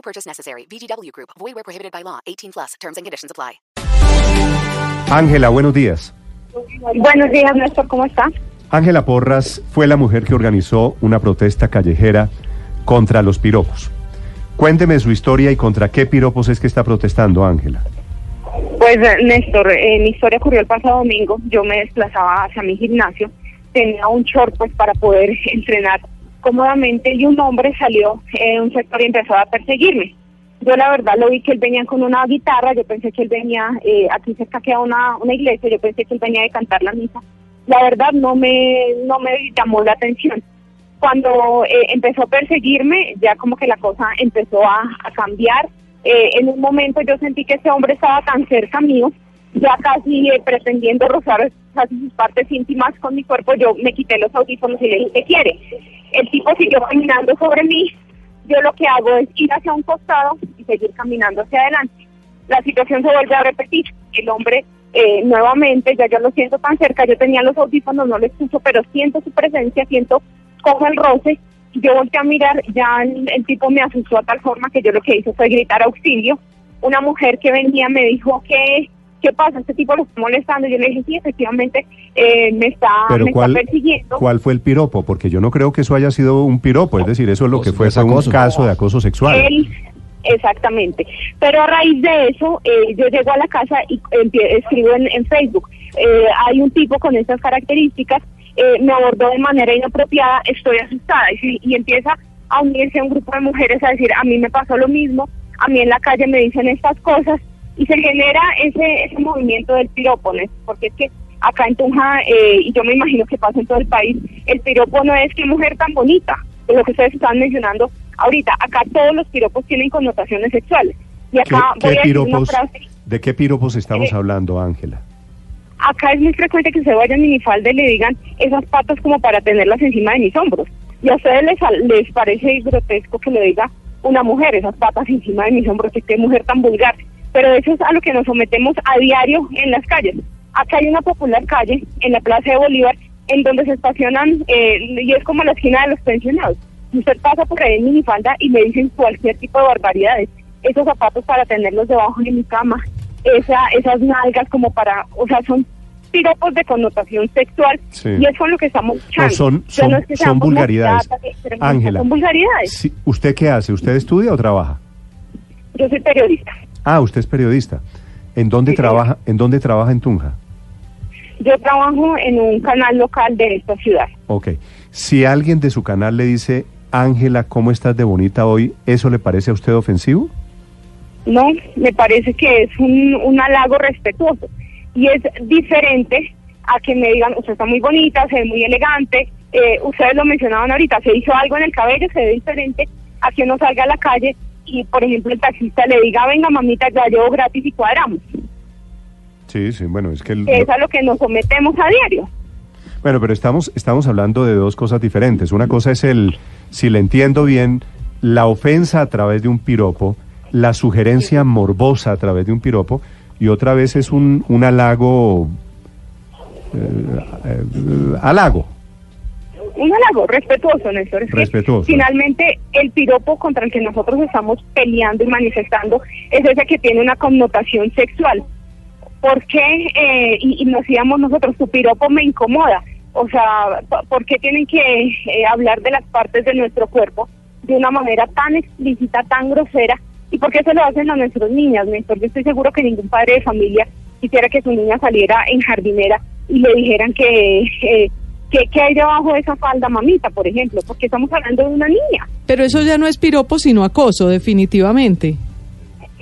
No purchase necessary. VGW Group. Void where prohibited by law. 18 plus. Terms and conditions apply. Ángela, buenos días. Buenos días, Néstor, ¿cómo está? Ángela Porras fue la mujer que organizó una protesta callejera contra los piropos. Cuénteme su historia y contra qué piropos es que está protestando, Ángela. Pues, eh, Néstor, eh, mi historia ocurrió el pasado domingo. Yo me desplazaba hacia mi gimnasio. Tenía un short pues para poder entrenar cómodamente y un hombre salió en un sector y empezó a perseguirme. Yo la verdad lo vi que él venía con una guitarra, yo pensé que él venía, eh, aquí cerca queda una, una iglesia, yo pensé que él venía de cantar la misa. La verdad no me, no me llamó la atención. Cuando eh, empezó a perseguirme, ya como que la cosa empezó a, cambiar. Eh, en un momento yo sentí que ese hombre estaba tan cerca mío, ya casi eh, pretendiendo rozar casi sus partes íntimas con mi cuerpo, yo me quité los audífonos y le dije, ¿qué quiere? El tipo siguió caminando sobre mí, yo lo que hago es ir hacia un costado y seguir caminando hacia adelante. La situación se vuelve a repetir. El hombre eh, nuevamente, ya yo lo siento tan cerca, yo tenía los audífonos, no lo escucho, pero siento su presencia, siento como el roce. Yo volteé a mirar, ya el, el tipo me asustó a tal forma que yo lo que hice fue gritar auxilio. Una mujer que venía me dijo que ¿qué pasa? Este tipo lo está molestando. Yo le dije, sí, efectivamente, eh, me, está, Pero me ¿cuál, está persiguiendo. ¿cuál fue el piropo? Porque yo no creo que eso haya sido un piropo, es decir, eso es lo que fue, un caso de acoso sexual. Él, exactamente. Pero a raíz de eso, eh, yo llego a la casa y empie- escribo en, en Facebook. eh, hay un tipo con estas características, eh, me abordó de manera inapropiada, estoy asustada. Y, y empieza a unirse a un grupo de mujeres a decir, a mí me pasó lo mismo, a mí en la calle me dicen estas cosas. Y se genera ese, ese movimiento del piropo, ¿no? porque es que acá en Tunja, eh, y yo me imagino que pasa en todo el país, el piropo no es que mujer tan bonita, es lo que ustedes estaban mencionando ahorita. Acá todos los piropos tienen connotaciones sexuales. Y ¿Qué, acá qué voy a una piropos, frase. ¿De qué piropos estamos Eh, hablando, Ángela? Acá es muy frecuente que se vayan minifalda y le digan esas patas como para tenerlas encima de mis hombros. Y a ustedes les, les parece grotesco que le diga una mujer esas patas encima de mis hombros, que qué mujer tan vulgar. Pero eso es a lo que nos sometemos a diario en las calles. Acá hay una popular calle en la Plaza de Bolívar en donde se estacionan, eh, y es como la esquina de los pensionados. Usted pasa por ahí en minifalda y me dicen cualquier tipo de barbaridades. Esos zapatos para tenerlos debajo de mi cama, esa, esas nalgas como para, o sea, son piropos de connotación sexual Sí. y es con lo que estamos luchando. No, son- O sea, son- no es que son vulgaridades. Ángela. Son vulgaridades. ¿Usted qué hace? ¿Usted estudia o trabaja? Yo soy periodista. Ah, usted es periodista. ¿En dónde Sí, trabaja? ¿En dónde trabaja en Tunja? Yo trabajo en un canal local de esta ciudad. Ok. Si alguien de su canal le dice, Ángela, ¿cómo estás de bonita hoy? ¿Eso le parece a usted ofensivo? No, me parece que es un, un halago respetuoso. Y es diferente a que me digan, usted está muy bonita, se ve muy elegante. Eh, ustedes lo mencionaban ahorita, se hizo algo en el cabello, se ve diferente a que uno salga a la calle y, por ejemplo, el taxista le diga, venga, mamita, ya llevo gratis y cuadramos. Sí, sí, bueno, es que... el- es a lo que nos sometemos a diario. Bueno, pero estamos, estamos hablando de dos cosas diferentes. Una cosa es el, si le entiendo bien, la ofensa a través de un piropo, la sugerencia morbosa a través de un piropo, y otra vez es un, un halago... eh, eh, halago. Un halago respetuoso, Néstor. Es que Respetuoso. finalmente, el piropo contra el que nosotros estamos peleando y manifestando es ese que tiene una connotación sexual. ¿Por qué? eh, y, y nos decíamos nosotros, tu piropo me incomoda. O sea, ¿por qué tienen que eh, hablar de las partes de nuestro cuerpo de una manera tan explícita, tan grosera? ¿Y por qué se lo hacen a nuestras niñas, Néstor? Yo estoy seguro que ningún padre de familia quisiera que su niña saliera en jardinera y le dijeran que, eh, que, que hay debajo de esa falda, mamita, por ejemplo, porque estamos hablando de una niña. Pero eso ya no es piropo, sino acoso, definitivamente.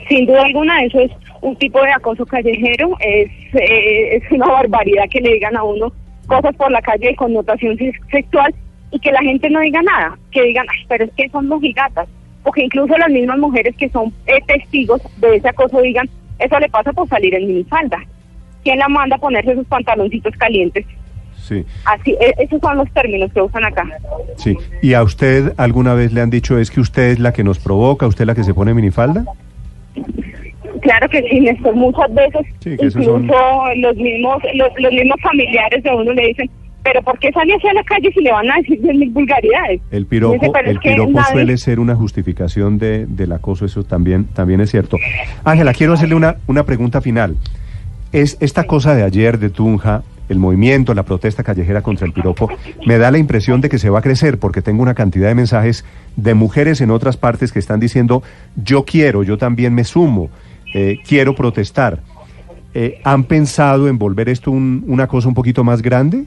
Sin duda alguna, eso es un tipo de acoso callejero, es, eh, es una barbaridad que le digan a uno cosas por la calle de connotación sex- sexual y que la gente no diga nada, que digan, "Ay, pero es que son mojigatas. o que incluso las mismas mujeres que son eh, testigos de ese acoso digan, eso le pasa por salir en minifalda. ¿Quién la manda a ponerse sus pantaloncitos calientes? Sí, Así, e- esos son los términos que usan acá. sí. ¿Y a usted alguna vez le han dicho es que usted es la que nos provoca, usted es la que se pone minifalda? Claro que sí, Néstor, muchas veces Sí, incluso son- los mismos los, los mismos familiares de uno le dicen, pero ¿por qué sale hacia la calle si le van a decir mil vulgaridades? El piropo, "Pero es el piropo nadie-". suele ser una justificación de, del acoso, eso también, también es cierto. Ángela, quiero hacerle una, una pregunta final. Es esta cosa de ayer de Tunja, el movimiento, la protesta callejera contra el piropo, me da la impresión de que se va a crecer porque tengo una cantidad de mensajes de mujeres en otras partes que están diciendo yo quiero, yo también me sumo, eh, quiero protestar. Eh, ¿Han pensado en volver esto un- una cosa un poquito más grande?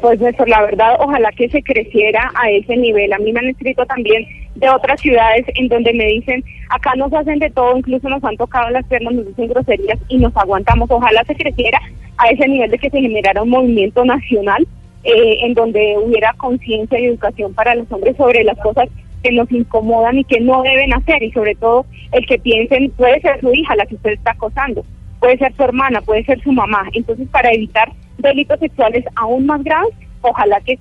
Pues Néstor, la verdad, ojalá que se creciera a ese nivel. A mí me han escrito también de otras ciudades en donde me dicen, acá nos hacen de todo, incluso nos han tocado las piernas, nos dicen groserías y nos aguantamos. Ojalá se creciera a ese nivel de que se generara un movimiento nacional eh, en donde hubiera conciencia y educación para los hombres sobre las cosas que nos incomodan y que no deben hacer y sobre todo el que piensen puede ser su hija la que usted está acosando, puede ser su hermana, puede ser su mamá. Entonces para evitar delitos sexuales aún más graves, ojalá que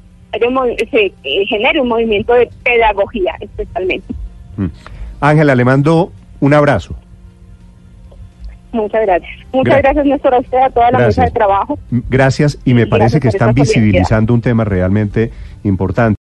se eh, genere un movimiento de pedagogía especialmente. Mm. Ángela, le mando un abrazo. Muchas gracias. Muchas Gra- gracias Néstor a usted, a toda la Gracias. mesa de trabajo. Gracias y me parece que están visibilizando un tema realmente importante.